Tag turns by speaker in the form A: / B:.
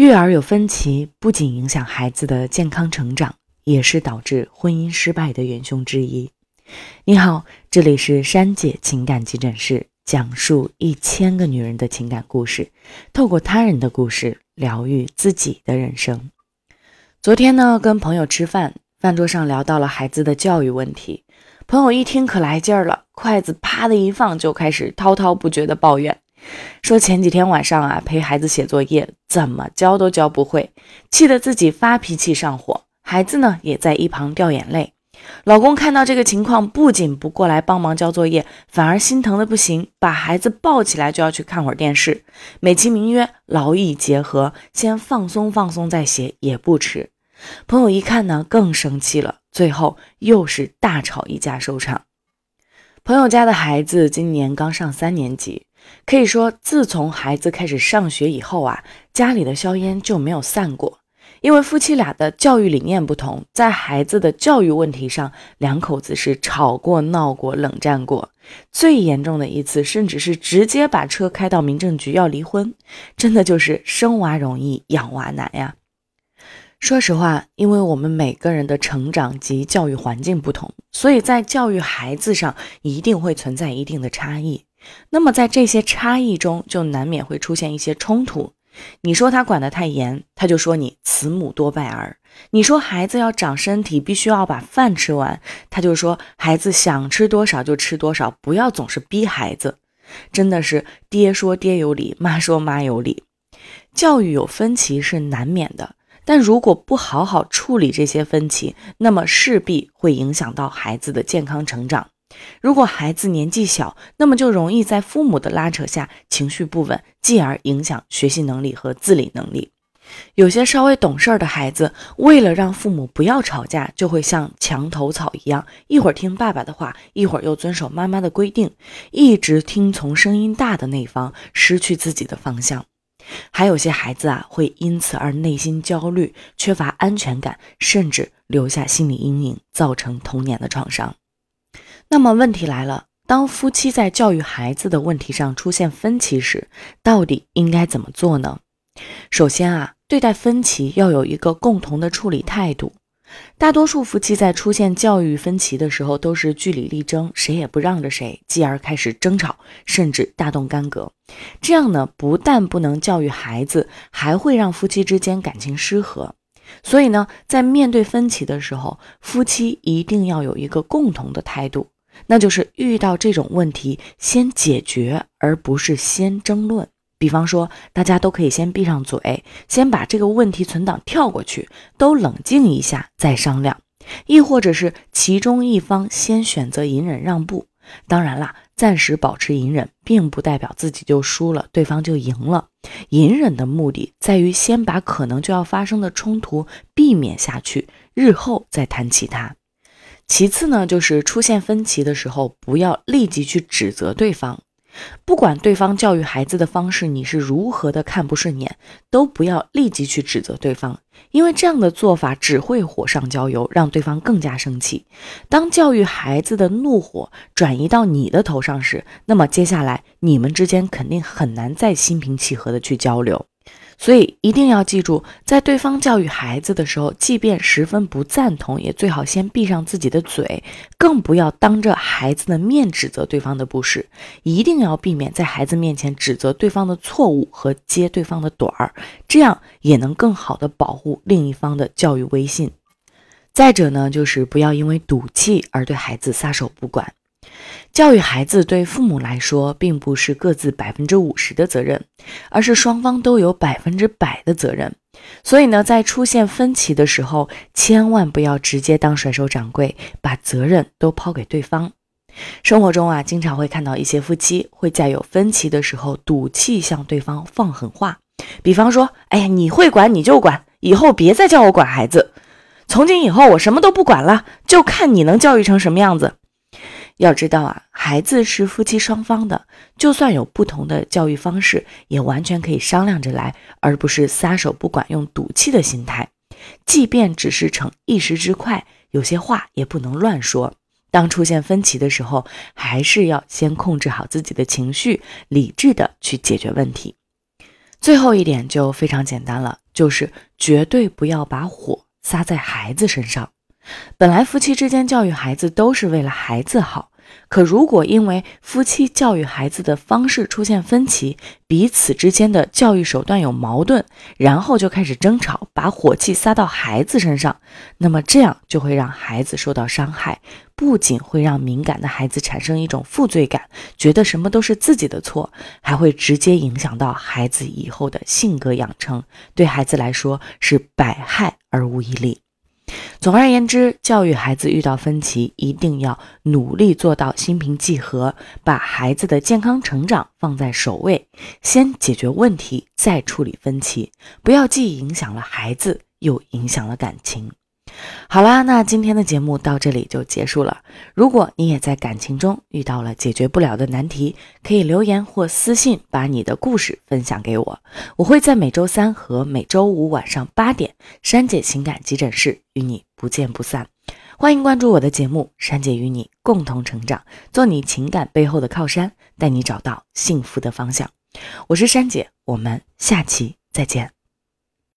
A: 育儿有分歧，不仅影响孩子的健康成长，也是导致婚姻失败的元凶之一。你好，这里是珊姐情感急诊室，讲述一千个女人的情感故事，透过他人的故事疗愈自己的人生。昨天呢，跟朋友吃饭，饭桌上聊到了孩子的教育问题，朋友一听可来劲儿了，筷子啪的一放，就开始滔滔不绝的抱怨。说前几天晚上啊，陪孩子写作业，怎么教都教不会，气得自己发脾气上火，孩子呢也在一旁掉眼泪。老公看到这个情况，不仅不过来帮忙交作业，反而心疼的不行，把孩子抱起来就要去看会儿电视，美其名曰劳逸结合，先放松放松再写也不迟。朋友一看呢，更生气了，最后又是大吵一架收场。朋友家的孩子今年刚上三年级。可以说，自从孩子开始上学以后啊，家里的硝烟就没有散过。因为夫妻俩的教育理念不同，在孩子的教育问题上，两口子是吵过、闹过、冷战过。最严重的一次，甚至是直接把车开到民政局要离婚。真的就是生娃容易养娃难呀。说实话，因为我们每个人的成长及教育环境不同，所以在教育孩子上一定会存在一定的差异。那么在这些差异中，就难免会出现一些冲突。你说他管得太严，他就说你慈母多败儿；你说孩子要长身体，必须要把饭吃完，他就说孩子想吃多少就吃多少，不要总是逼孩子。真的是爹说爹有理，妈说妈有理。教育有分歧是难免的，但如果不好好处理这些分歧，那么势必会影响到孩子的健康成长。如果孩子年纪小，那么就容易在父母的拉扯下情绪不稳，继而影响学习能力和自理能力。有些稍微懂事儿的孩子，为了让父母不要吵架，就会像墙头草一样，一会儿听爸爸的话，一会儿又遵守妈妈的规定，一直听从声音大的那方，失去自己的方向。还有些孩子啊，会因此而内心焦虑，缺乏安全感，甚至留下心理阴影，造成童年的创伤。那么问题来了，当夫妻在教育孩子的问题上出现分歧时，到底应该怎么做呢？首先啊，对待分歧要有一个共同的处理态度。大多数夫妻在出现教育分歧的时候，都是据理力争，谁也不让着谁，继而开始争吵，甚至大动干戈。这样呢，不但不能教育孩子，还会让夫妻之间感情失和。所以呢，在面对分歧的时候，夫妻一定要有一个共同的态度。那就是遇到这种问题，先解决，而不是先争论。比方说，大家都可以先闭上嘴，先把这个问题存档跳过去，都冷静一下再商量。亦或者是其中一方先选择隐忍让步。当然啦，暂时保持隐忍，并不代表自己就输了，对方就赢了。隐忍的目的在于先把可能就要发生的冲突避免下去，日后再谈其他。其次呢，就是出现分歧的时候，不要立即去指责对方，不管对方教育孩子的方式你是如何的看不顺眼，都不要立即去指责对方，因为这样的做法只会火上浇油，让对方更加生气。当教育孩子的怒火转移到你的头上时，那么接下来你们之间肯定很难再心平气和的去交流。所以一定要记住，在对方教育孩子的时候，即便十分不赞同，也最好先闭上自己的嘴，更不要当着孩子的面指责对方的不是。一定要避免在孩子面前指责对方的错误和揭对方的短儿，这样也能更好的保护另一方的教育威信。再者呢，就是不要因为赌气而对孩子撒手不管。教育孩子对父母来说，并不是各自百分之五十的责任，而是双方都有百分之百的责任。所以呢，在出现分歧的时候，千万不要直接当甩手掌柜，把责任都抛给对方。生活中啊，经常会看到一些夫妻会在有分歧的时候赌气向对方放狠话，比方说：“哎呀，你会管你就管，以后别再叫我管孩子。从今以后我什么都不管了，就看你能教育成什么样子。”要知道啊，孩子是夫妻双方的，就算有不同的教育方式，也完全可以商量着来，而不是撒手不管、用赌气的心态。即便只是逞一时之快，有些话也不能乱说。当出现分歧的时候，还是要先控制好自己的情绪，理智的去解决问题。最后一点就非常简单了。就是绝对不要把火撒在孩子身上。本来夫妻之间教育孩子都是为了孩子好，可如果因为夫妻教育孩子的方式出现分歧，彼此之间的教育手段有矛盾，然后就开始争吵，把火气撒到孩子身上，那么这样就会让孩子受到伤害，不仅会让敏感的孩子产生一种负罪感，觉得什么都是自己的错，还会直接影响到孩子以后的性格养成，对孩子来说是百害而无一利。总而言之，教育孩子遇到分歧，一定要努力做到心平气和，把孩子的健康成长放在首位，先解决问题，再处理分歧，不要既影响了孩子，又影响了感情。好啦，那今天的节目到这里就结束了。如果你也在感情中遇到了解决不了的难题，可以留言或私信把你的故事分享给我，我会在每周三和每周五晚上八点，珊姐情感急诊室与你不见不散。欢迎关注我的节目，珊姐与你共同成长，做你情感背后的靠山，带你找到幸福的方向。我是珊姐，我们下期再见。